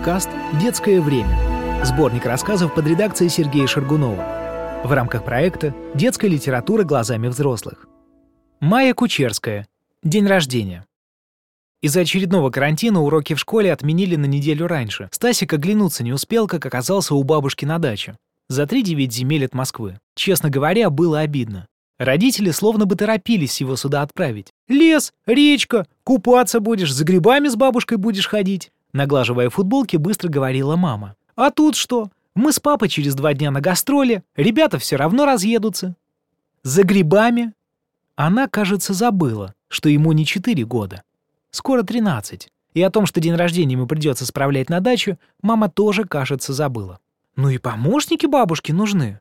Подкаст «Детское время». Сборник рассказов под редакцией Сергея Шаргунова. В рамках проекта «Детская литература глазами взрослых». Майя Кучерская. День рождения. Из-за очередного карантина уроки в школе отменили на неделю раньше. Стасик оглянуться не успел, как оказался у бабушки на даче. За три девять земель от Москвы. Честно говоря, было обидно. Родители словно бы торопились его сюда отправить. «Лес, речка, купаться будешь, за грибами с бабушкой будешь ходить. Наглаживая футболки, быстро говорила мама. «А тут что? Мы с папой через два дня на гастроли, ребята все равно разъедутся». «За грибами?» Она, кажется, забыла, что ему не четыре года. Скоро тринадцать. И о том, что день рождения ему придется справлять на дачу, мама тоже, кажется, забыла. «Ну и помощники бабушки нужны».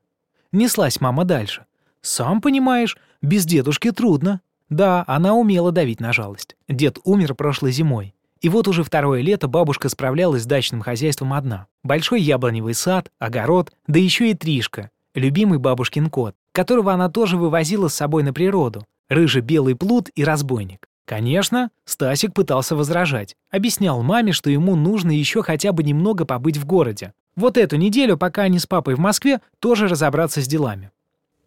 Неслась мама дальше. «Сам понимаешь, без дедушки трудно». Да, она умела давить на жалость. Дед умер прошлой зимой. И вот уже второе лето бабушка справлялась с дачным хозяйством одна. Большой яблоневый сад, огород, да еще и Тришка, любимый бабушкин кот, которого она тоже вывозила с собой на природу, рыжий белый плут и разбойник. Конечно, Стасик пытался возражать. Объяснял маме, что ему нужно еще хотя бы немного побыть в городе. Вот эту неделю, пока они с папой в Москве, тоже разобраться с делами.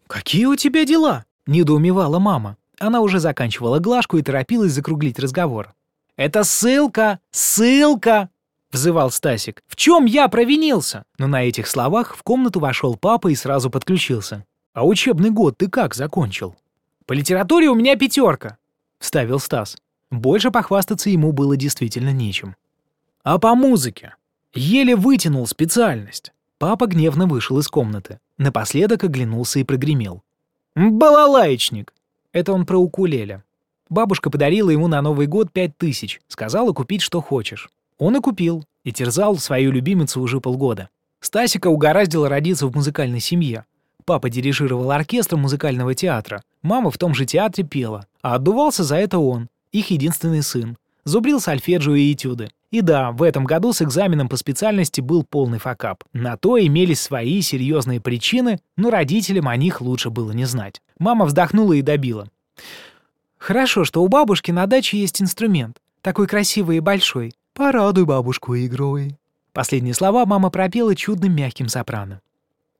«Какие у тебя дела?» — недоумевала мама. Она уже заканчивала глажку и торопилась закруглить разговор. «Это ссылка! Ссылка!» — взывал Стасик. «В чем я провинился?» Но на этих словах в комнату вошел папа и сразу подключился. «А учебный год ты как закончил?» «По литературе у меня пятерка», — вставил Стас. Больше похвастаться ему было действительно нечем. «А по музыке?» Еле вытянул специальность. Папа гневно вышел из комнаты. Напоследок оглянулся и прогремел. «Балалаечник!» Это он про укулеле. Бабушка подарила ему на Новый год пять тысяч, сказала купить, что хочешь. Он и купил, и терзал свою любимицу уже полгода. Стасика угораздило родиться в музыкальной семье. Папа дирижировал оркестром музыкального театра, мама в том же театре пела, а отдувался за это он, их единственный сын. Зубрил сольфеджио и этюды. И да, в этом году с экзаменом по специальности был полный факап. На то имелись свои серьезные причины, но родителям о них лучше было не знать. Мама вздохнула и добила. Хорошо, что у бабушки на даче есть инструмент. Такой красивый и большой. Порадуй бабушку игрой. Последние слова мама пропела чудным мягким сопрано.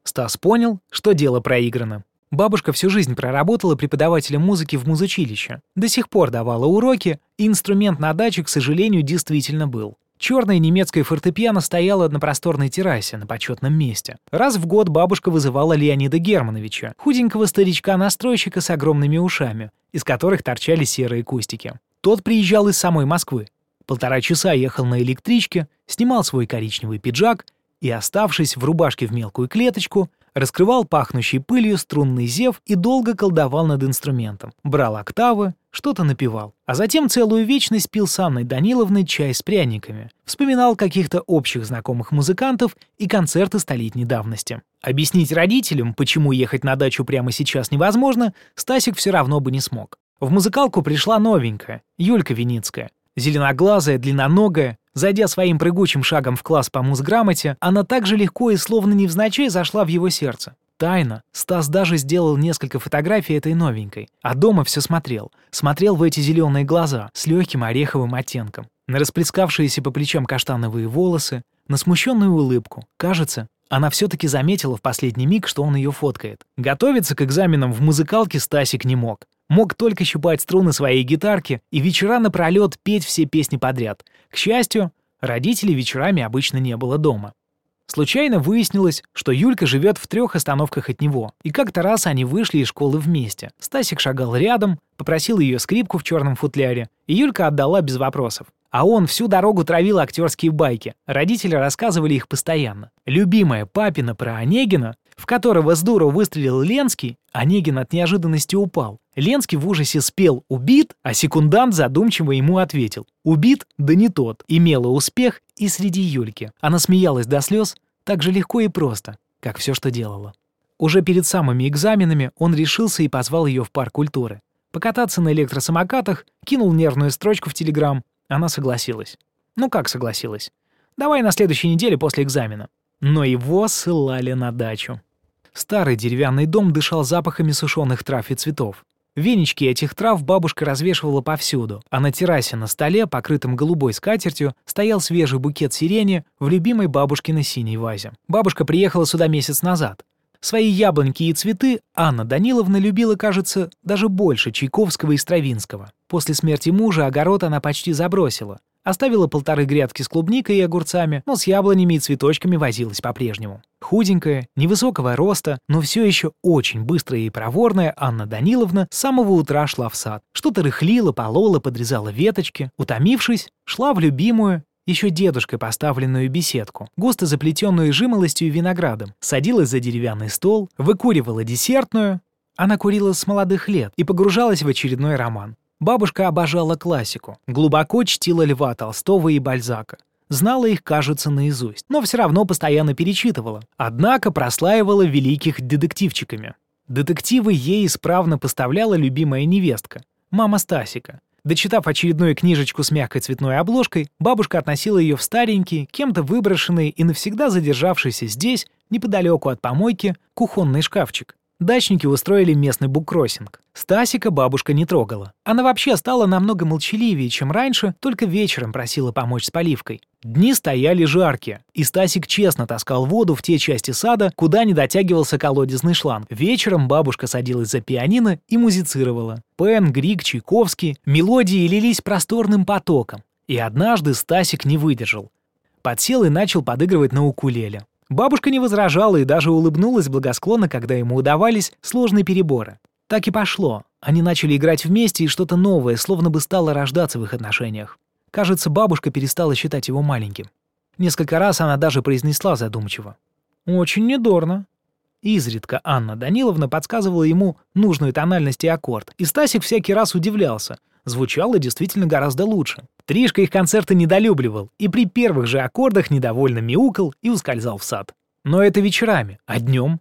Стас понял, что дело проиграно. Бабушка всю жизнь проработала преподавателем музыки в музучилище. До сих пор давала уроки, и инструмент на даче, к сожалению, действительно был. Черная немецкая фортепиано стояла на просторной террасе на почетном месте. Раз в год бабушка вызывала Леонида Германовича, худенького старичка-настройщика с огромными ушами, из которых торчали серые кустики. Тот приезжал из самой Москвы. Полтора часа ехал на электричке, снимал свой коричневый пиджак и, оставшись в рубашке в мелкую клеточку, раскрывал пахнущий пылью струнный зев и долго колдовал над инструментом. Брал октавы, что-то напевал. А затем целую вечность пил с Анной Даниловной чай с пряниками. Вспоминал каких-то общих знакомых музыкантов и концерты столетней давности. Объяснить родителям, почему ехать на дачу прямо сейчас невозможно, Стасик все равно бы не смог. В музыкалку пришла новенькая, Юлька Виницкая. Зеленоглазая, длинноногая, Зайдя своим прыгучим шагом в класс по музграмоте, она так же легко и словно невзначай зашла в его сердце. Тайно. Стас даже сделал несколько фотографий этой новенькой. А дома все смотрел. Смотрел в эти зеленые глаза с легким ореховым оттенком. На расплескавшиеся по плечам каштановые волосы, на смущенную улыбку. Кажется, она все-таки заметила в последний миг, что он ее фоткает. Готовиться к экзаменам в музыкалке Стасик не мог. Мог только щипать струны своей гитарки и вечера напролет петь все песни подряд. К счастью, родителей вечерами обычно не было дома. Случайно выяснилось, что Юлька живет в трех остановках от него, и как-то раз они вышли из школы вместе. Стасик шагал рядом, попросил ее скрипку в черном футляре, и Юлька отдала без вопросов. А он всю дорогу травил актерские байки. Родители рассказывали их постоянно. Любимая папина про Онегина, в которого здорово выстрелил Ленский, Онегин от неожиданности упал. Ленский в ужасе спел «Убит», а секундант задумчиво ему ответил «Убит, да не тот». Имела успех и среди Юльки. Она смеялась до слез так же легко и просто, как все, что делала. Уже перед самыми экзаменами он решился и позвал ее в парк культуры. Покататься на электросамокатах, кинул нервную строчку в Телеграм, она согласилась. Ну как согласилась? Давай на следующей неделе после экзамена. Но его ссылали на дачу. Старый деревянный дом дышал запахами сушеных трав и цветов. Венички этих трав бабушка развешивала повсюду, а на террасе на столе, покрытом голубой скатертью, стоял свежий букет сирени в любимой бабушкиной синей вазе. Бабушка приехала сюда месяц назад. Свои яблоньки и цветы Анна Даниловна любила, кажется, даже больше Чайковского и Стравинского. После смерти мужа огород она почти забросила. Оставила полторы грядки с клубникой и огурцами, но с яблонями и цветочками возилась по-прежнему. Худенькая, невысокого роста, но все еще очень быстрая и проворная Анна Даниловна с самого утра шла в сад. Что-то рыхлила, полола, подрезала веточки. Утомившись, шла в любимую, еще дедушкой поставленную беседку, густо заплетенную жимолостью и виноградом, садилась за деревянный стол, выкуривала десертную. Она курила с молодых лет и погружалась в очередной роман. Бабушка обожала классику, глубоко чтила Льва Толстого и Бальзака. Знала их, кажется, наизусть, но все равно постоянно перечитывала. Однако прослаивала великих детективчиками. Детективы ей исправно поставляла любимая невестка, мама Стасика. Дочитав очередную книжечку с мягкой цветной обложкой, бабушка относила ее в старенький, кем-то выброшенный и навсегда задержавшийся здесь, неподалеку от помойки, кухонный шкафчик. Дачники устроили местный буккроссинг. Стасика бабушка не трогала. Она вообще стала намного молчаливее, чем раньше, только вечером просила помочь с поливкой. Дни стояли жаркие, и Стасик честно таскал воду в те части сада, куда не дотягивался колодезный шланг. Вечером бабушка садилась за пианино и музицировала. Пен, Грик, Чайковский, мелодии лились просторным потоком. И однажды Стасик не выдержал. Подсел и начал подыгрывать на укулеле. Бабушка не возражала и даже улыбнулась благосклонно, когда ему удавались сложные переборы. Так и пошло. Они начали играть вместе, и что-то новое словно бы стало рождаться в их отношениях. Кажется, бабушка перестала считать его маленьким. Несколько раз она даже произнесла задумчиво. «Очень недорно». Изредка Анна Даниловна подсказывала ему нужную тональность и аккорд, и Стасик всякий раз удивлялся. Звучало действительно гораздо лучше. Тришка их концерты недолюбливал и при первых же аккордах недовольно мяукал и ускользал в сад. Но это вечерами, а днем?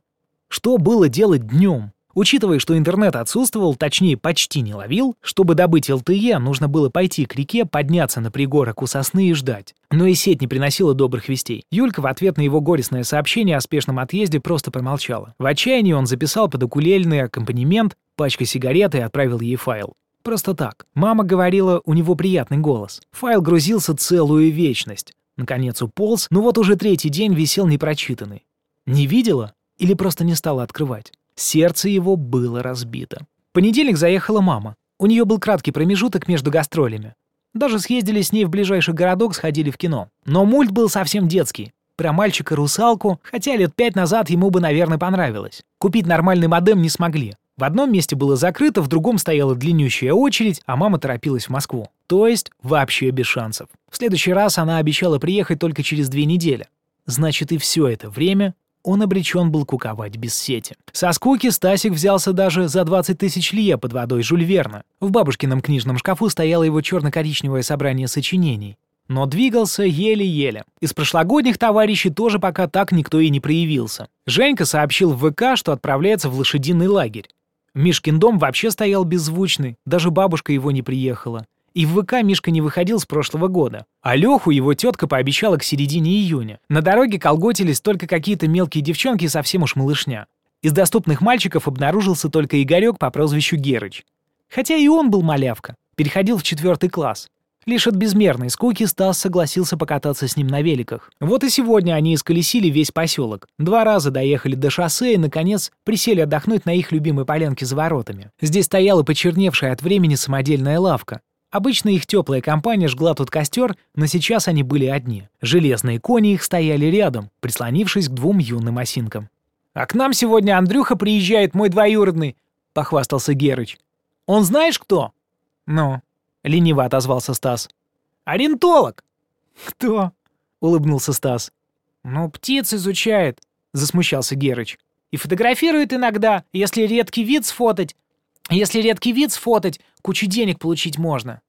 Что было делать днем? Учитывая, что интернет отсутствовал, точнее, почти не ловил, чтобы добыть ЛТЕ, нужно было пойти к реке, подняться на пригорок у сосны и ждать. Но и сеть не приносила добрых вестей. Юлька в ответ на его горестное сообщение о спешном отъезде просто промолчала. В отчаянии он записал под укулельный аккомпанемент пачка сигарет и отправил ей файл. Просто так. Мама говорила, у него приятный голос. Файл грузился целую вечность. Наконец уполз, но вот уже третий день висел непрочитанный. Не видела? Или просто не стала открывать? Сердце его было разбито. В понедельник заехала мама. У нее был краткий промежуток между гастролями. Даже съездили с ней в ближайший городок, сходили в кино. Но мульт был совсем детский. Про мальчика-русалку, хотя лет пять назад ему бы, наверное, понравилось. Купить нормальный модем не смогли. В одном месте было закрыто, в другом стояла длиннющая очередь, а мама торопилась в Москву. То есть вообще без шансов. В следующий раз она обещала приехать только через две недели. Значит, и все это время он обречен был куковать без сети. Со скуки Стасик взялся даже за 20 тысяч лье под водой Жюль Верна. В бабушкином книжном шкафу стояло его черно-коричневое собрание сочинений. Но двигался еле-еле. Из прошлогодних товарищей тоже пока так никто и не проявился. Женька сообщил в ВК, что отправляется в лошадиный лагерь. Мишкин дом вообще стоял беззвучный, даже бабушка его не приехала. И в ВК Мишка не выходил с прошлого года. А Леху его тетка пообещала к середине июня. На дороге колготились только какие-то мелкие девчонки и совсем уж малышня. Из доступных мальчиков обнаружился только Игорек по прозвищу Герыч. Хотя и он был малявка, переходил в четвертый класс. Лишь от безмерной скуки Стас согласился покататься с ним на великах. Вот и сегодня они исколесили весь поселок. Два раза доехали до шоссе и, наконец, присели отдохнуть на их любимой полянке за воротами. Здесь стояла почерневшая от времени самодельная лавка. Обычно их теплая компания жгла тут костер, но сейчас они были одни. Железные кони их стояли рядом, прислонившись к двум юным осинкам. «А к нам сегодня Андрюха приезжает, мой двоюродный», — похвастался Герыч. «Он знаешь кто?» «Ну?» — лениво отозвался Стас. «Ориентолог!» «Кто?» — улыбнулся Стас. «Ну, птиц изучает», — засмущался Герыч. «И фотографирует иногда, если редкий вид сфотать. Если редкий вид сфотать, кучу денег получить можно».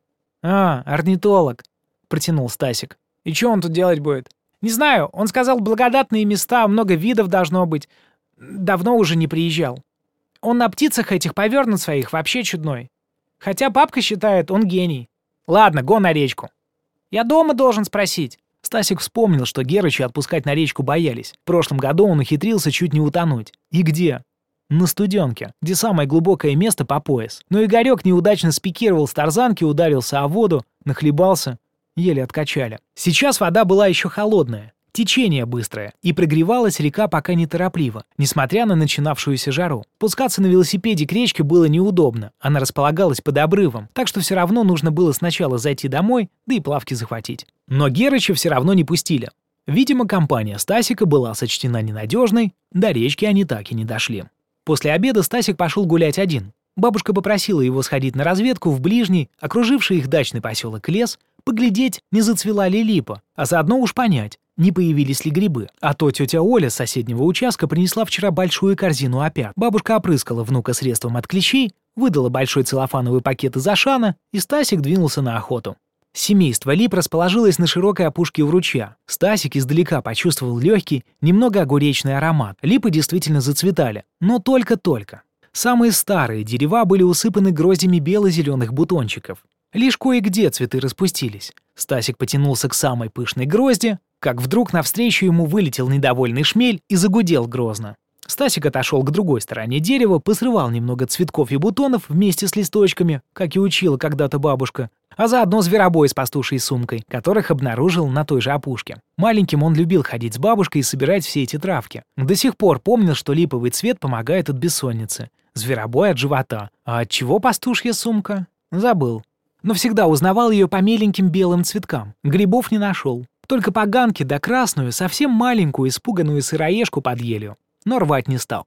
«А, орнитолог», — протянул Стасик. «И что он тут делать будет?» «Не знаю, он сказал, благодатные места, много видов должно быть. Давно уже не приезжал. Он на птицах этих повернут своих вообще чудной. Хотя папка считает, он гений. Ладно, го на речку. Я дома должен спросить. Стасик вспомнил, что Герыча отпускать на речку боялись. В прошлом году он ухитрился чуть не утонуть. И где? на студенке, где самое глубокое место по пояс. Но Игорек неудачно спикировал с тарзанки, ударился о воду, нахлебался, еле откачали. Сейчас вода была еще холодная, Течение быстрое, и прогревалась река пока неторопливо, несмотря на начинавшуюся жару. Пускаться на велосипеде к речке было неудобно, она располагалась под обрывом, так что все равно нужно было сначала зайти домой, да и плавки захватить. Но Герыча все равно не пустили. Видимо, компания Стасика была сочтена ненадежной, до речки они так и не дошли. После обеда Стасик пошел гулять один. Бабушка попросила его сходить на разведку в ближний, окруживший их дачный поселок лес, поглядеть, не зацвела ли липа, а заодно уж понять, не появились ли грибы. А то тетя Оля с соседнего участка принесла вчера большую корзину опят. Бабушка опрыскала внука средством от клещей, выдала большой целлофановый пакет из Ашана, и Стасик двинулся на охоту. Семейство Лип расположилось на широкой опушке у ручья. Стасик издалека почувствовал легкий, немного огуречный аромат. Липы действительно зацветали, но только-только. Самые старые дерева были усыпаны гроздями бело-зеленых бутончиков. Лишь кое-где цветы распустились. Стасик потянулся к самой пышной грозди, как вдруг навстречу ему вылетел недовольный шмель и загудел грозно. Стасик отошел к другой стороне дерева, посрывал немного цветков и бутонов вместе с листочками, как и учила когда-то бабушка, а заодно зверобой с пастушей сумкой, которых обнаружил на той же опушке. Маленьким он любил ходить с бабушкой и собирать все эти травки. До сих пор помнил, что липовый цвет помогает от бессонницы, зверобой от живота, а от чего пастушья сумка? Забыл. Но всегда узнавал ее по меленьким белым цветкам. Грибов не нашел. Только поганки да красную, совсем маленькую, испуганную сыроежку под елью. Но рвать не стал.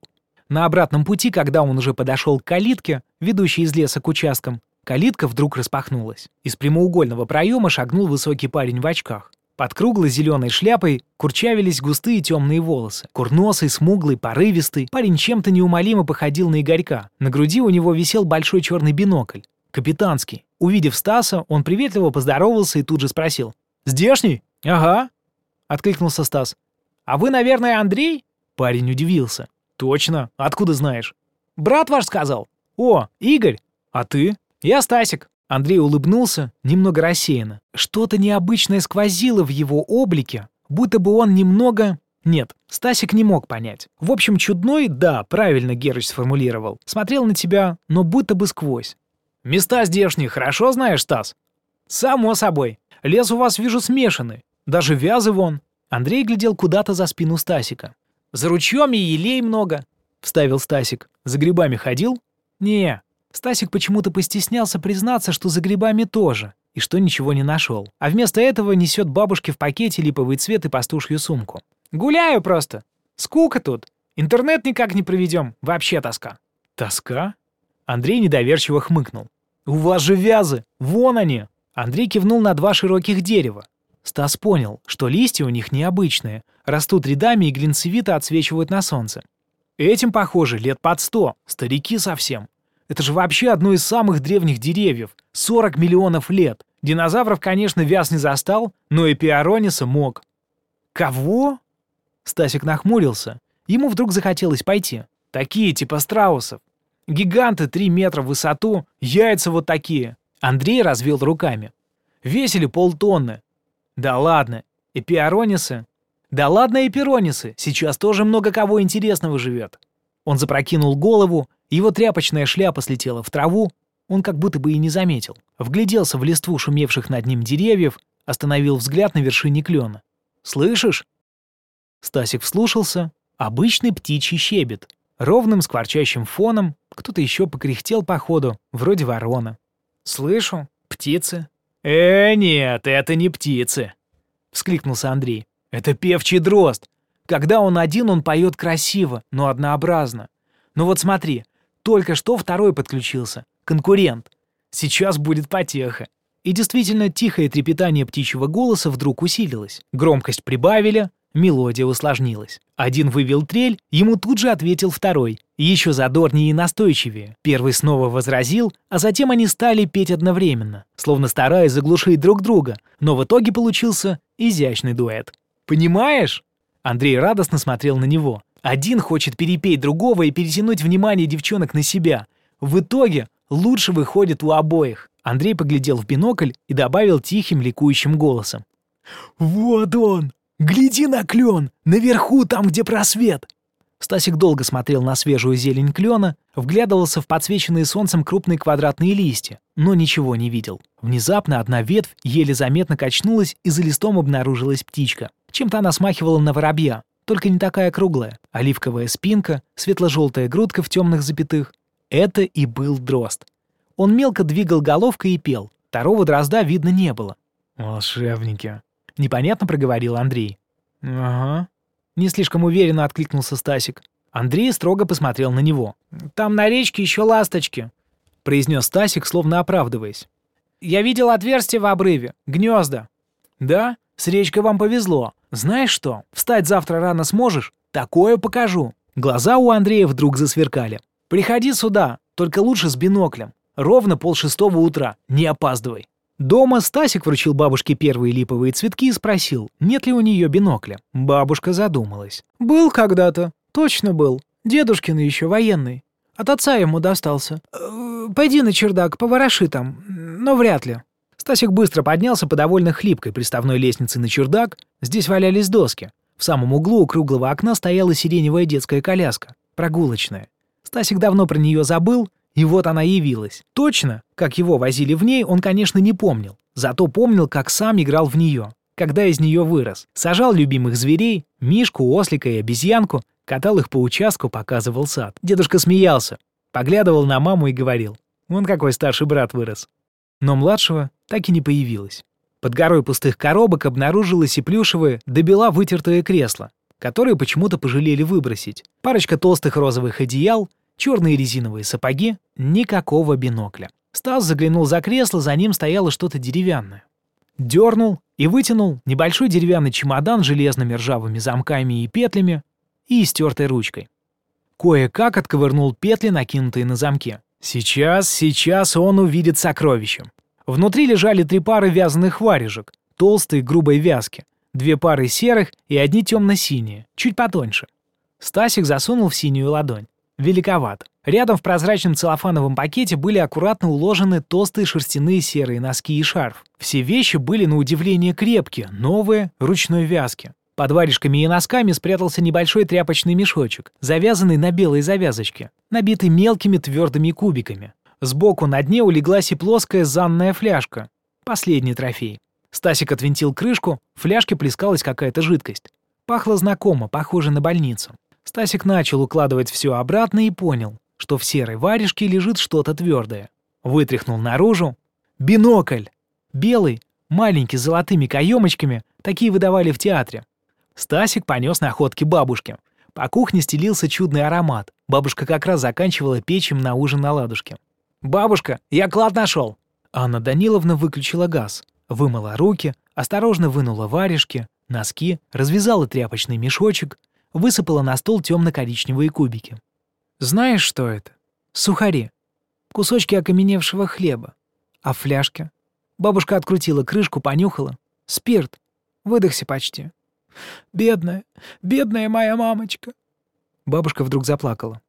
На обратном пути, когда он уже подошел к калитке, ведущей из леса к участкам, калитка вдруг распахнулась. Из прямоугольного проема шагнул высокий парень в очках. Под круглой зеленой шляпой курчавились густые темные волосы. Курносый, смуглый, порывистый, парень чем-то неумолимо походил на Игорька. На груди у него висел большой черный бинокль. Капитанский. Увидев Стаса, он приветливо поздоровался и тут же спросил. «Здешний?» «Ага», — откликнулся Стас. «А вы, наверное, Андрей?» Парень удивился. «Точно. Откуда знаешь?» «Брат ваш сказал». «О, Игорь. А ты?» «Я Стасик». Андрей улыбнулся, немного рассеянно. Что-то необычное сквозило в его облике, будто бы он немного... Нет, Стасик не мог понять. В общем, чудной, да, правильно Герыч сформулировал. Смотрел на тебя, но будто бы сквозь. «Места здешние хорошо знаешь, Стас?» «Само собой. Лес у вас, вижу, смешанный. Даже вязы вон». Андрей глядел куда-то за спину Стасика. «За ручьем и елей много», — вставил Стасик. «За грибами ходил?» «Не». Стасик почему-то постеснялся признаться, что за грибами тоже, и что ничего не нашел. А вместо этого несет бабушке в пакете липовый цвет и пастушью сумку. «Гуляю просто. Скука тут. Интернет никак не проведем. Вообще тоска». «Тоска?» Андрей недоверчиво хмыкнул. «У вас же вязы! Вон они!» Андрей кивнул на два широких дерева. Стас понял, что листья у них необычные, растут рядами и глинцевито отсвечивают на солнце. Этим, похоже, лет под сто, старики совсем. Это же вообще одно из самых древних деревьев, 40 миллионов лет. Динозавров, конечно, вяз не застал, но и Пиарониса мог. Кого? Стасик нахмурился. Ему вдруг захотелось пойти. Такие, типа страусов. Гиганты 3 метра в высоту, яйца вот такие. Андрей развел руками. Весили полтонны. Да ладно, эпиаронисы? Да ладно, эпиронисы, сейчас тоже много кого интересного живет. Он запрокинул голову, его тряпочная шляпа слетела в траву, он как будто бы и не заметил. Вгляделся в листву шумевших над ним деревьев, остановил взгляд на вершине клена. «Слышишь?» Стасик вслушался. Обычный птичий щебет. Ровным скворчащим фоном кто-то еще покряхтел по ходу, вроде ворона. «Слышу. Птицы». «Э, нет, это не птицы», — вскликнулся Андрей. «Это певчий дрозд. Когда он один, он поет красиво, но однообразно. Ну вот смотри, только что второй подключился. Конкурент. Сейчас будет потеха». И действительно, тихое трепетание птичьего голоса вдруг усилилось. Громкость прибавили, Мелодия усложнилась. Один вывел трель, ему тут же ответил второй, еще задорнее и настойчивее. Первый снова возразил, а затем они стали петь одновременно, словно стараясь заглушить друг друга, но в итоге получился изящный дуэт. «Понимаешь?» Андрей радостно смотрел на него. Один хочет перепеть другого и перетянуть внимание девчонок на себя. В итоге лучше выходит у обоих. Андрей поглядел в бинокль и добавил тихим ликующим голосом. «Вот он! Гляди на клен! Наверху, там, где просвет!» Стасик долго смотрел на свежую зелень клена, вглядывался в подсвеченные солнцем крупные квадратные листья, но ничего не видел. Внезапно одна ветвь еле заметно качнулась, и за листом обнаружилась птичка. Чем-то она смахивала на воробья, только не такая круглая. Оливковая спинка, светло-желтая грудка в темных запятых. Это и был дрозд. Он мелко двигал головкой и пел. Второго дрозда видно не было. «Волшебники», — непонятно проговорил Андрей. «Ага», не слишком уверенно откликнулся Стасик. Андрей строго посмотрел на него. «Там на речке еще ласточки», — произнес Стасик, словно оправдываясь. «Я видел отверстие в обрыве, гнезда». «Да? С речкой вам повезло. Знаешь что, встать завтра рано сможешь? Такое покажу». Глаза у Андрея вдруг засверкали. «Приходи сюда, только лучше с биноклем. Ровно полшестого утра, не опаздывай». Дома Стасик вручил бабушке первые липовые цветки и спросил, нет ли у нее бинокля. Бабушка задумалась. «Был когда-то. Точно был. Дедушкин еще военный. От отца ему достался. Э, пойди на чердак, повороши там. Но вряд ли». Стасик быстро поднялся по довольно хлипкой приставной лестнице на чердак. Здесь валялись доски. В самом углу у круглого окна стояла сиреневая детская коляска. Прогулочная. Стасик давно про нее забыл, и вот она явилась. Точно, как его возили в ней, он, конечно, не помнил. Зато помнил, как сам играл в нее, когда из нее вырос. Сажал любимых зверей, мишку, ослика и обезьянку, катал их по участку, показывал сад. Дедушка смеялся, поглядывал на маму и говорил, «Вон какой старший брат вырос». Но младшего так и не появилось. Под горой пустых коробок обнаружилось и плюшевое, добела вытертое кресло, которое почему-то пожалели выбросить. Парочка толстых розовых одеял, черные резиновые сапоги, никакого бинокля. Стас заглянул за кресло, за ним стояло что-то деревянное. Дернул и вытянул небольшой деревянный чемодан с железными ржавыми замками и петлями и стертой ручкой. Кое-как отковырнул петли, накинутые на замке. Сейчас, сейчас он увидит сокровище. Внутри лежали три пары вязаных варежек, толстые грубой вязки, две пары серых и одни темно-синие, чуть потоньше. Стасик засунул в синюю ладонь великоват. Рядом в прозрачном целлофановом пакете были аккуратно уложены толстые шерстяные серые носки и шарф. Все вещи были на удивление крепкие, новые, ручной вязки. Под варежками и носками спрятался небольшой тряпочный мешочек, завязанный на белой завязочке, набитый мелкими твердыми кубиками. Сбоку на дне улеглась и плоская занная фляжка. Последний трофей. Стасик отвинтил крышку, в фляжке плескалась какая-то жидкость. Пахло знакомо, похоже на больницу. Стасик начал укладывать все обратно и понял, что в серой варежке лежит что-то твердое. Вытряхнул наружу. Бинокль! Белый, маленький, с золотыми каемочками, такие выдавали в театре. Стасик понес находки бабушке. По кухне стелился чудный аромат. Бабушка как раз заканчивала печем на ужин на ладушке. «Бабушка, я клад нашел!» Анна Даниловна выключила газ, вымыла руки, осторожно вынула варежки, носки, развязала тряпочный мешочек, высыпала на стол темно-коричневые кубики. «Знаешь, что это? Сухари. Кусочки окаменевшего хлеба. А в фляжке?» Бабушка открутила крышку, понюхала. «Спирт. Выдохся почти. Бедная, бедная моя мамочка». Бабушка вдруг заплакала.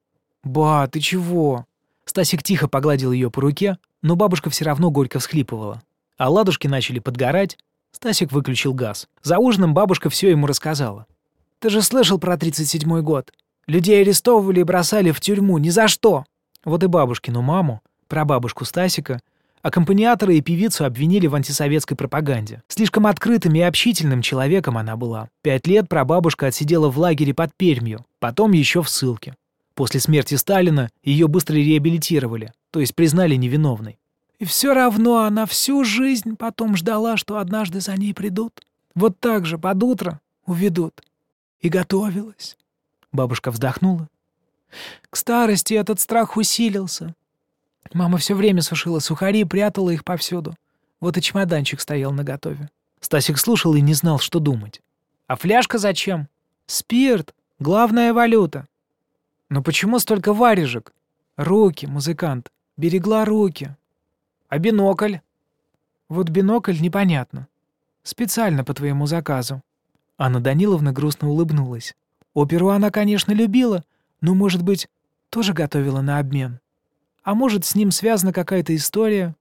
«Ба, ты чего?» Стасик тихо погладил ее по руке, но бабушка все равно горько всхлипывала. А ладушки начали подгорать. Стасик выключил газ. За ужином бабушка все ему рассказала. Ты же слышал про 37-й год? Людей арестовывали и бросали в тюрьму. Ни за что!» Вот и бабушкину маму, прабабушку Стасика, аккомпаниатора и певицу обвинили в антисоветской пропаганде. Слишком открытым и общительным человеком она была. Пять лет прабабушка отсидела в лагере под Пермью, потом еще в ссылке. После смерти Сталина ее быстро реабилитировали, то есть признали невиновной. И все равно она всю жизнь потом ждала, что однажды за ней придут. Вот так же под утро уведут и готовилась. Бабушка вздохнула. К старости этот страх усилился. Мама все время сушила сухари и прятала их повсюду. Вот и чемоданчик стоял наготове. Стасик слушал и не знал, что думать. А фляжка зачем? Спирт. Главная валюта. Но почему столько варежек? Руки, музыкант. Берегла руки. А бинокль? Вот бинокль непонятно. Специально по твоему заказу. Анна Даниловна грустно улыбнулась. Оперу она, конечно, любила, но, может быть, тоже готовила на обмен. А может, с ним связана какая-то история?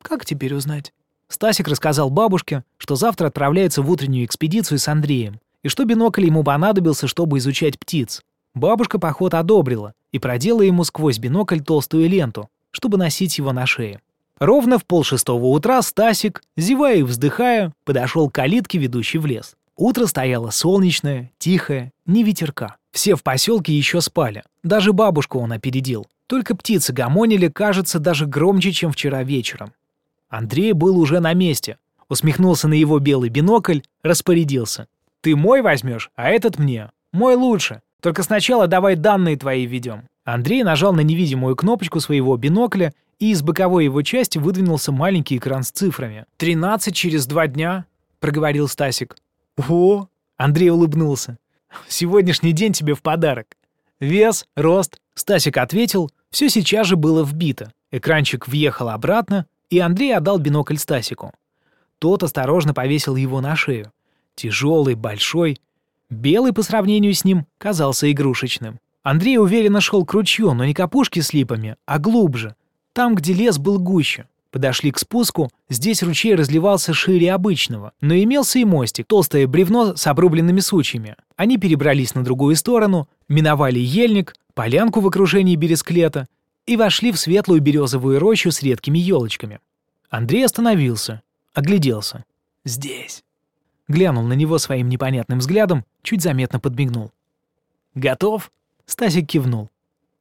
Как теперь узнать? Стасик рассказал бабушке, что завтра отправляется в утреннюю экспедицию с Андреем, и что бинокль ему понадобился, чтобы изучать птиц. Бабушка поход одобрила и продела ему сквозь бинокль толстую ленту, чтобы носить его на шее. Ровно в полшестого утра Стасик, зевая и вздыхая, подошел к калитке, ведущей в лес. Утро стояло солнечное, тихое, не ветерка. Все в поселке еще спали. Даже бабушку он опередил. Только птицы гомонили, кажется, даже громче, чем вчера вечером. Андрей был уже на месте. Усмехнулся на его белый бинокль, распорядился. «Ты мой возьмешь, а этот мне. Мой лучше. Только сначала давай данные твои введем». Андрей нажал на невидимую кнопочку своего бинокля, и из боковой его части выдвинулся маленький экран с цифрами. «Тринадцать через два дня», — проговорил Стасик. «О!» — Андрей улыбнулся. «Сегодняшний день тебе в подарок. Вес, рост». Стасик ответил, все сейчас же было вбито. Экранчик въехал обратно, и Андрей отдал бинокль Стасику. Тот осторожно повесил его на шею. Тяжелый, большой. Белый по сравнению с ним казался игрушечным. Андрей уверенно шел к ручью, но не к опушке с липами, а глубже, там, где лес был гуще. Подошли к спуску, здесь ручей разливался шире обычного, но имелся и мостик, толстое бревно с обрубленными сучьями. Они перебрались на другую сторону, миновали ельник, полянку в окружении бересклета и вошли в светлую березовую рощу с редкими елочками. Андрей остановился, огляделся. «Здесь». Глянул на него своим непонятным взглядом, чуть заметно подмигнул. «Готов?» Стасик кивнул.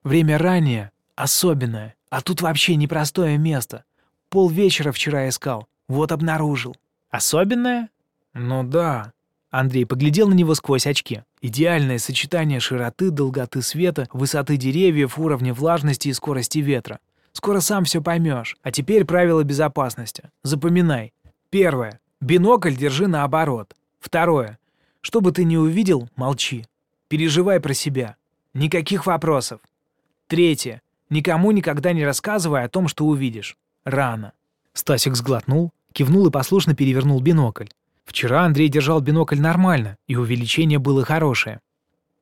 «Время раннее, особенное, а тут вообще непростое место. Пол вечера вчера искал, вот обнаружил». «Особенное?» «Ну да». Андрей поглядел на него сквозь очки. Идеальное сочетание широты, долготы света, высоты деревьев, уровня влажности и скорости ветра. Скоро сам все поймешь. А теперь правила безопасности. Запоминай. Первое. Бинокль держи наоборот. Второе. Что бы ты ни увидел, молчи. Переживай про себя. Никаких вопросов. Третье. Никому никогда не рассказывай о том, что увидишь. Рано. Стасик сглотнул, кивнул и послушно перевернул бинокль. Вчера Андрей держал бинокль нормально, и увеличение было хорошее.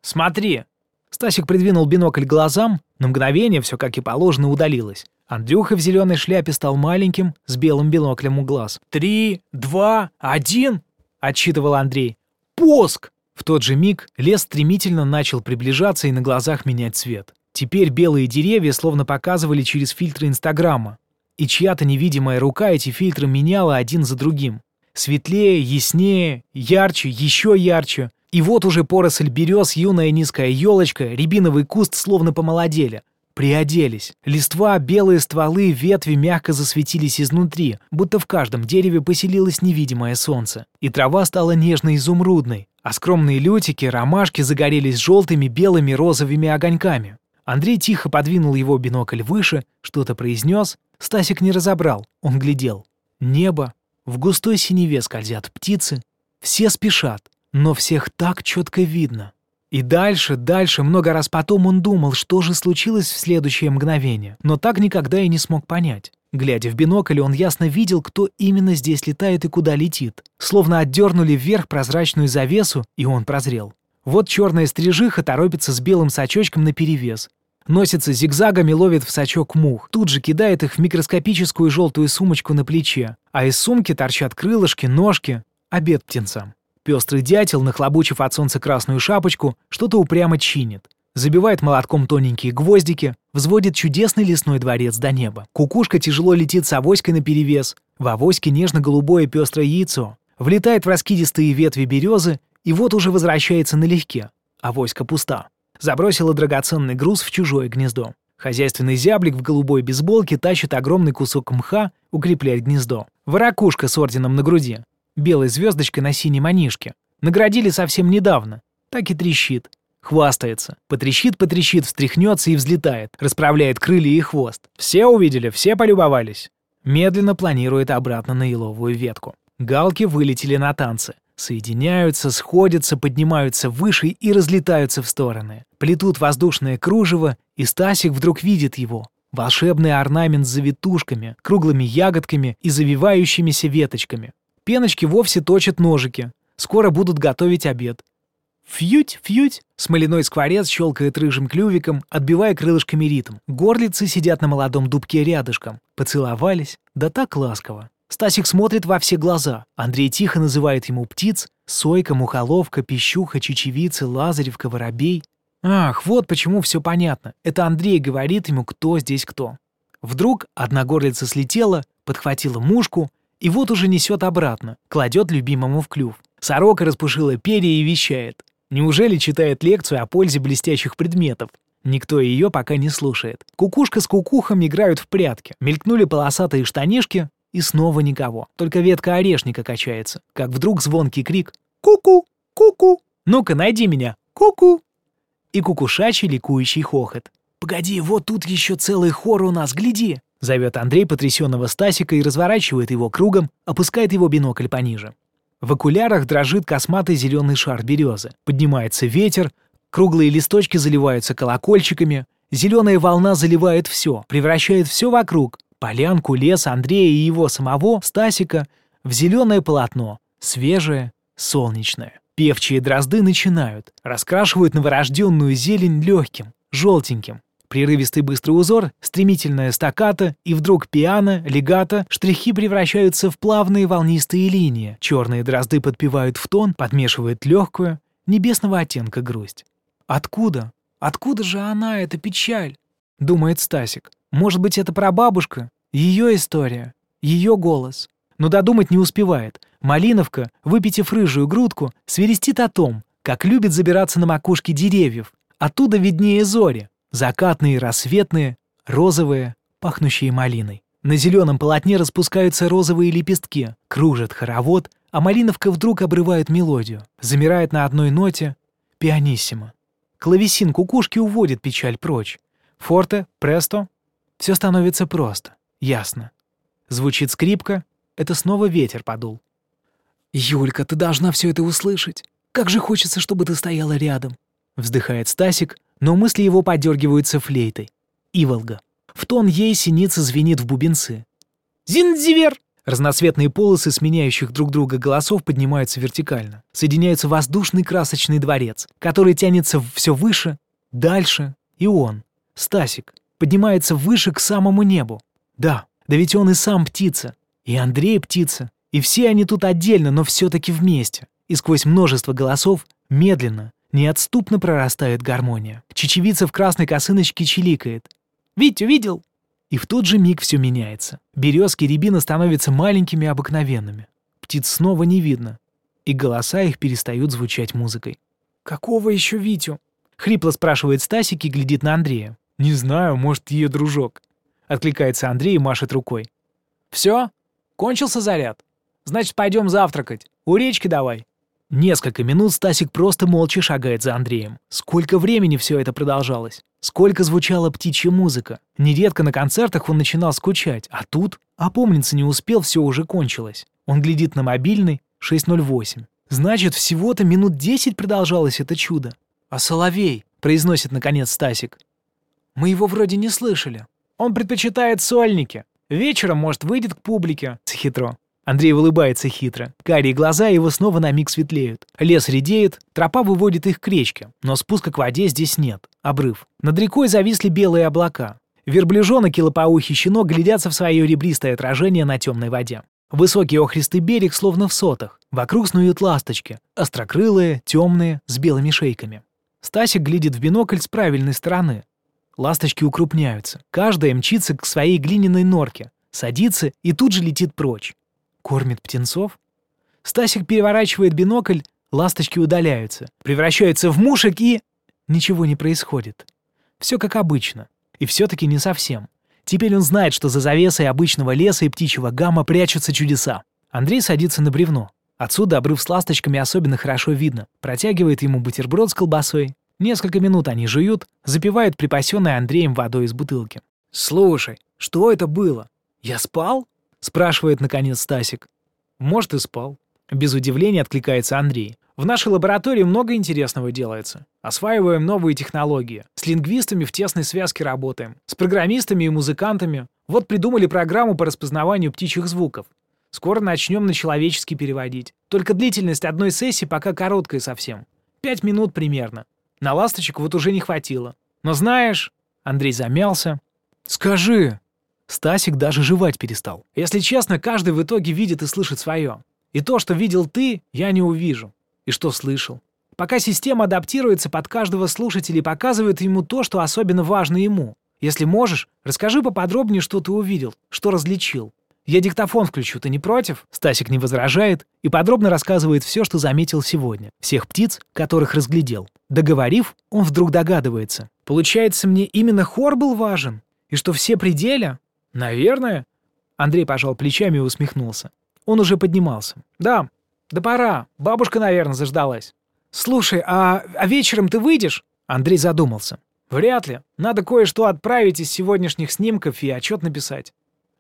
«Смотри!» Стасик придвинул бинокль глазам, на мгновение все, как и положено, удалилось. Андрюха в зеленой шляпе стал маленьким, с белым биноклем у глаз. «Три, два, один!» — отсчитывал Андрей. «Поск!» В тот же миг лес стремительно начал приближаться и на глазах менять цвет. Теперь белые деревья словно показывали через фильтры Инстаграма. И чья-то невидимая рука эти фильтры меняла один за другим. Светлее, яснее, ярче, еще ярче. И вот уже поросль берез, юная низкая елочка, рябиновый куст словно помолодели. Приоделись. Листва, белые стволы, ветви мягко засветились изнутри, будто в каждом дереве поселилось невидимое солнце. И трава стала нежно-изумрудной, а скромные лютики, ромашки загорелись желтыми, белыми, розовыми огоньками. Андрей тихо подвинул его бинокль выше, что-то произнес. Стасик не разобрал, он глядел. Небо, в густой синеве скользят птицы. Все спешат, но всех так четко видно. И дальше, дальше, много раз потом он думал, что же случилось в следующее мгновение, но так никогда и не смог понять. Глядя в бинокль, он ясно видел, кто именно здесь летает и куда летит. Словно отдернули вверх прозрачную завесу, и он прозрел. Вот черная стрижиха торопится с белым сачочком наперевес. Носится зигзагами, ловит в сачок мух. Тут же кидает их в микроскопическую желтую сумочку на плече. А из сумки торчат крылышки, ножки. Обед птенцам. Пестрый дятел, нахлобучив от солнца красную шапочку, что-то упрямо чинит забивает молотком тоненькие гвоздики, взводит чудесный лесной дворец до неба. Кукушка тяжело летит с авоськой наперевес, в авоське нежно-голубое пестрое яйцо, влетает в раскидистые ветви березы и вот уже возвращается налегке. Авоська пуста. Забросила драгоценный груз в чужое гнездо. Хозяйственный зяблик в голубой бейсболке тащит огромный кусок мха, укрепляет гнездо. Воракушка с орденом на груди. Белой звездочкой на синей манишке. Наградили совсем недавно. Так и трещит. Хвастается. Потрещит, потрещит, встряхнется и взлетает. Расправляет крылья и хвост. Все увидели, все полюбовались. Медленно планирует обратно на еловую ветку. Галки вылетели на танцы. Соединяются, сходятся, поднимаются выше и разлетаются в стороны. Плетут воздушное кружево, и Стасик вдруг видит его. Волшебный орнамент с завитушками, круглыми ягодками и завивающимися веточками. Пеночки вовсе точат ножики. Скоро будут готовить обед. Фьють, фьють. Смоляной скворец щелкает рыжим клювиком, отбивая крылышками ритм. Горлицы сидят на молодом дубке рядышком. Поцеловались, да так ласково. Стасик смотрит во все глаза. Андрей тихо называет ему птиц. Сойка, мухоловка, пищуха, чечевица, лазаревка, воробей. Ах, вот почему все понятно. Это Андрей говорит ему, кто здесь кто. Вдруг одна горлица слетела, подхватила мушку, и вот уже несет обратно, кладет любимому в клюв. Сорока распушила перья и вещает. Неужели читает лекцию о пользе блестящих предметов? Никто ее пока не слушает. Кукушка с кукухом играют в прятки. Мелькнули полосатые штанишки, и снова никого. Только ветка орешника качается. Как вдруг звонкий крик «Ку-ку! Ку-ку! Ну-ка, найди меня! Ку-ку!» И кукушачий ликующий хохот. «Погоди, вот тут еще целый хор у нас, гляди!» Зовет Андрей потрясенного Стасика и разворачивает его кругом, опускает его бинокль пониже. В окулярах дрожит косматый зеленый шар березы. Поднимается ветер, круглые листочки заливаются колокольчиками, зеленая волна заливает все, превращает все вокруг, полянку, лес Андрея и его самого, Стасика, в зеленое полотно, свежее, солнечное. Певчие дрозды начинают, раскрашивают новорожденную зелень легким, желтеньким. Прерывистый быстрый узор, стремительная стаката, и вдруг пиано, легато, штрихи превращаются в плавные волнистые линии. Черные дрозды подпевают в тон, подмешивают легкую, небесного оттенка грусть. «Откуда? Откуда же она, эта печаль?» — думает Стасик. «Может быть, это прабабушка? Ее история? Ее голос?» Но додумать не успевает. Малиновка, выпитив рыжую грудку, свирестит о том, как любит забираться на макушки деревьев. Оттуда виднее зори, закатные, рассветные, розовые, пахнущие малиной. На зеленом полотне распускаются розовые лепестки, кружит хоровод, а малиновка вдруг обрывает мелодию, замирает на одной ноте, пианиссимо. Клавесин кукушки уводит печаль прочь. Форте, престо. Все становится просто, ясно. Звучит скрипка, это снова ветер подул. «Юлька, ты должна все это услышать. Как же хочется, чтобы ты стояла рядом!» Вздыхает Стасик, но мысли его подергиваются флейтой. Иволга. В тон ей синица звенит в бубенцы. «Зиндзивер!» Разноцветные полосы сменяющих друг друга голосов поднимаются вертикально. Соединяются воздушный красочный дворец, который тянется все выше, дальше, и он, Стасик, поднимается выше к самому небу. Да, да ведь он и сам птица, и Андрей птица, и все они тут отдельно, но все-таки вместе. И сквозь множество голосов медленно, неотступно прорастает гармония. Чечевица в красной косыночке чиликает. «Вить, увидел?» И в тот же миг все меняется. Березки рябина становятся маленькими обыкновенными. Птиц снова не видно. И голоса их перестают звучать музыкой. «Какого еще Витю?» — хрипло спрашивает Стасик и глядит на Андрея. «Не знаю, может, ее дружок». Откликается Андрей и машет рукой. «Все? Кончился заряд? Значит, пойдем завтракать. У речки давай». Несколько минут Стасик просто молча шагает за Андреем. Сколько времени все это продолжалось? Сколько звучала птичья музыка? Нередко на концертах он начинал скучать, а тут опомниться не успел, все уже кончилось. Он глядит на мобильный 608. Значит, всего-то минут 10 продолжалось это чудо. «А Соловей?» — произносит наконец Стасик. «Мы его вроде не слышали. Он предпочитает сольники. Вечером, может, выйдет к публике». Хитро. Андрей улыбается хитро. Карие глаза его снова на миг светлеют. Лес редеет, тропа выводит их к речке, но спуска к воде здесь нет. Обрыв. Над рекой зависли белые облака. Верблюжонок и лопоухий щенок глядятся в свое ребристое отражение на темной воде. Высокий охристый берег словно в сотах. Вокруг снуют ласточки. Острокрылые, темные, с белыми шейками. Стасик глядит в бинокль с правильной стороны. Ласточки укрупняются. Каждая мчится к своей глиняной норке. Садится и тут же летит прочь. Кормит птенцов? Стасик переворачивает бинокль, ласточки удаляются, превращаются в мушек и... Ничего не происходит. Все как обычно. И все-таки не совсем. Теперь он знает, что за завесой обычного леса и птичьего гамма прячутся чудеса. Андрей садится на бревно. Отсюда обрыв с ласточками особенно хорошо видно. Протягивает ему бутерброд с колбасой. Несколько минут они жуют, запивают припасенной Андреем водой из бутылки. «Слушай, что это было? Я спал?» Спрашивает, наконец, Стасик. Может, и спал. Без удивления откликается Андрей. В нашей лаборатории много интересного делается. Осваиваем новые технологии. С лингвистами в тесной связке работаем. С программистами и музыкантами. Вот придумали программу по распознаванию птичьих звуков. Скоро начнем на человеческий переводить. Только длительность одной сессии пока короткая совсем. Пять минут примерно. На ласточек вот уже не хватило. Но знаешь... Андрей замялся. «Скажи, Стасик даже жевать перестал. Если честно, каждый в итоге видит и слышит свое. И то, что видел ты, я не увижу. И что слышал. пока система адаптируется под каждого слушателя и показывает ему то, что особенно важно ему. Если можешь, расскажи поподробнее, что ты увидел, что различил. Я диктофон включу, ты не против? Стасик не возражает и подробно рассказывает все, что заметил сегодня. Всех птиц, которых разглядел. Договорив, он вдруг догадывается. Получается, мне именно хор был важен? И что все пределя? Наверное. Андрей пожал плечами и усмехнулся. Он уже поднимался. Да, да пора. Бабушка, наверное, заждалась. Слушай, а, а вечером ты выйдешь? Андрей задумался. Вряд ли. Надо кое-что отправить из сегодняшних снимков и отчет написать.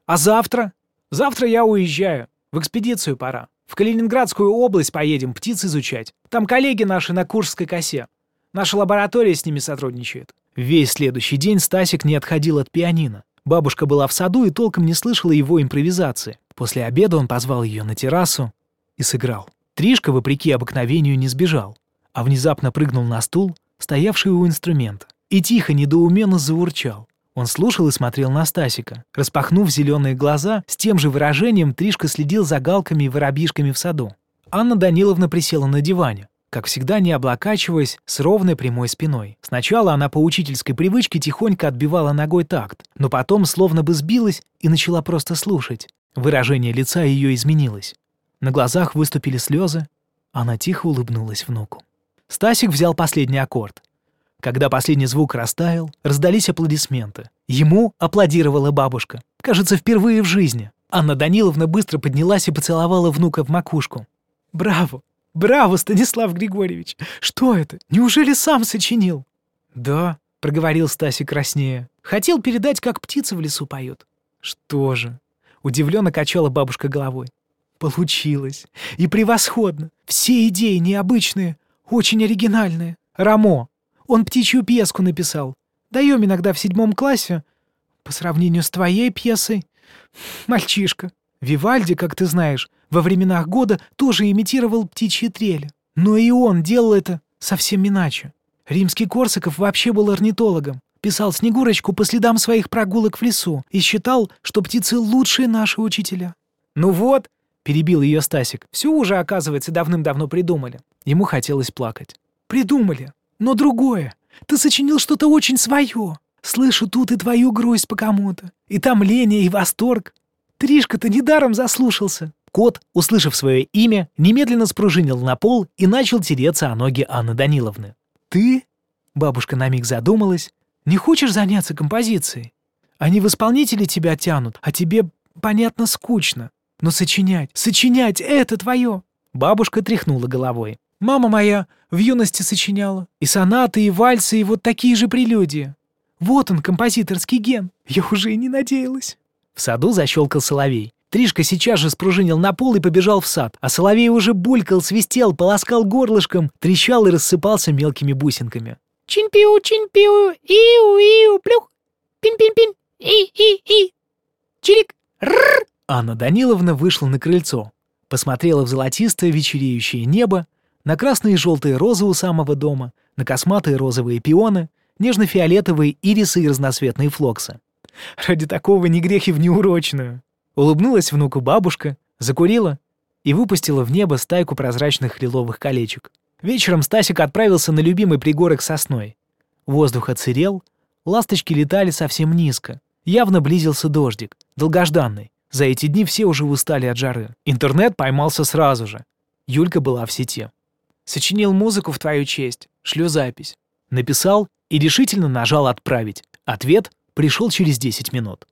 А завтра? Завтра я уезжаю. В экспедицию пора. В Калининградскую область поедем птиц изучать. Там коллеги наши на Куршской косе. Наша лаборатория с ними сотрудничает. Весь следующий день Стасик не отходил от пианино. Бабушка была в саду и толком не слышала его импровизации. После обеда он позвал ее на террасу и сыграл. Тришка, вопреки обыкновению, не сбежал, а внезапно прыгнул на стул, стоявший у инструмента, и тихо, недоуменно заурчал. Он слушал и смотрел на Стасика. Распахнув зеленые глаза, с тем же выражением Тришка следил за галками и воробьишками в саду. Анна Даниловна присела на диване, как всегда не облокачиваясь с ровной прямой спиной. Сначала она по учительской привычке тихонько отбивала ногой такт, но потом словно бы сбилась и начала просто слушать. Выражение лица ее изменилось. На глазах выступили слезы, она тихо улыбнулась внуку. Стасик взял последний аккорд. Когда последний звук растаял, раздались аплодисменты. Ему аплодировала бабушка. Кажется, впервые в жизни. Анна Даниловна быстро поднялась и поцеловала внука в макушку. «Браво! Браво, Станислав Григорьевич! Что это? Неужели сам сочинил?» «Да», — проговорил Стасик краснее. «Хотел передать, как птицы в лесу поют». «Что же?» — удивленно качала бабушка головой. «Получилось. И превосходно. Все идеи необычные, очень оригинальные. Рамо, он птичью пьеску написал. Даем иногда в седьмом классе. По сравнению с твоей пьесой. Мальчишка. Вивальди, как ты знаешь, во временах года тоже имитировал птичьи трели. Но и он делал это совсем иначе. Римский Корсаков вообще был орнитологом. Писал Снегурочку по следам своих прогулок в лесу и считал, что птицы лучшие наши учителя. «Ну вот», — перебил ее Стасик, — «все уже, оказывается, давным-давно придумали». Ему хотелось плакать. «Придумали. Но другое. Ты сочинил что-то очень свое. Слышу тут и твою грусть по кому-то, и томление, и восторг. Тришка-то недаром заслушался». Кот, услышав свое имя, немедленно спружинил на пол и начал тереться о ноги Анны Даниловны. «Ты?» — бабушка на миг задумалась. «Не хочешь заняться композицией? Они в исполнители тебя тянут, а тебе, понятно, скучно. Но сочинять, сочинять — это твое!» Бабушка тряхнула головой. Мама моя в юности сочиняла. И сонаты, и вальсы, и вот такие же прелюдии. Вот он, композиторский ген. Я уже и не надеялась. В саду защелкал соловей. Тришка сейчас же спружинил на пол и побежал в сад, а соловей уже булькал, свистел, полоскал горлышком, трещал и рассыпался мелкими бусинками. Чин-пиу, чин-пиу, иу-иу, плюх, пин-пин-пин, и-и-и, чирик, рррр. Анна Даниловна вышла на крыльцо, посмотрела в золотистое вечереющее небо, на красные и желтые розы у самого дома, на косматые розовые пионы, нежно-фиолетовые ирисы и разноцветные флоксы. Ради такого не грехи в неурочную. Улыбнулась внуку бабушка, закурила и выпустила в небо стайку прозрачных лиловых колечек. Вечером Стасик отправился на любимый пригорок сосной. Воздух оцерел, ласточки летали совсем низко. Явно близился дождик, долгожданный. За эти дни все уже устали от жары. Интернет поймался сразу же. Юлька была в сети. Сочинил музыку в твою честь. Шлю запись. Написал и решительно нажал «Отправить». Ответ пришел через 10 минут.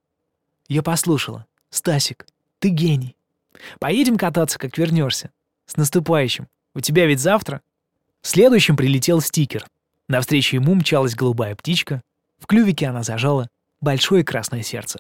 Я послушала. Стасик, ты гений. Поедем кататься, как вернешься. С наступающим. У тебя ведь завтра? Следующим прилетел стикер. Навстречу ему мчалась голубая птичка. В клювике она зажала большое красное сердце.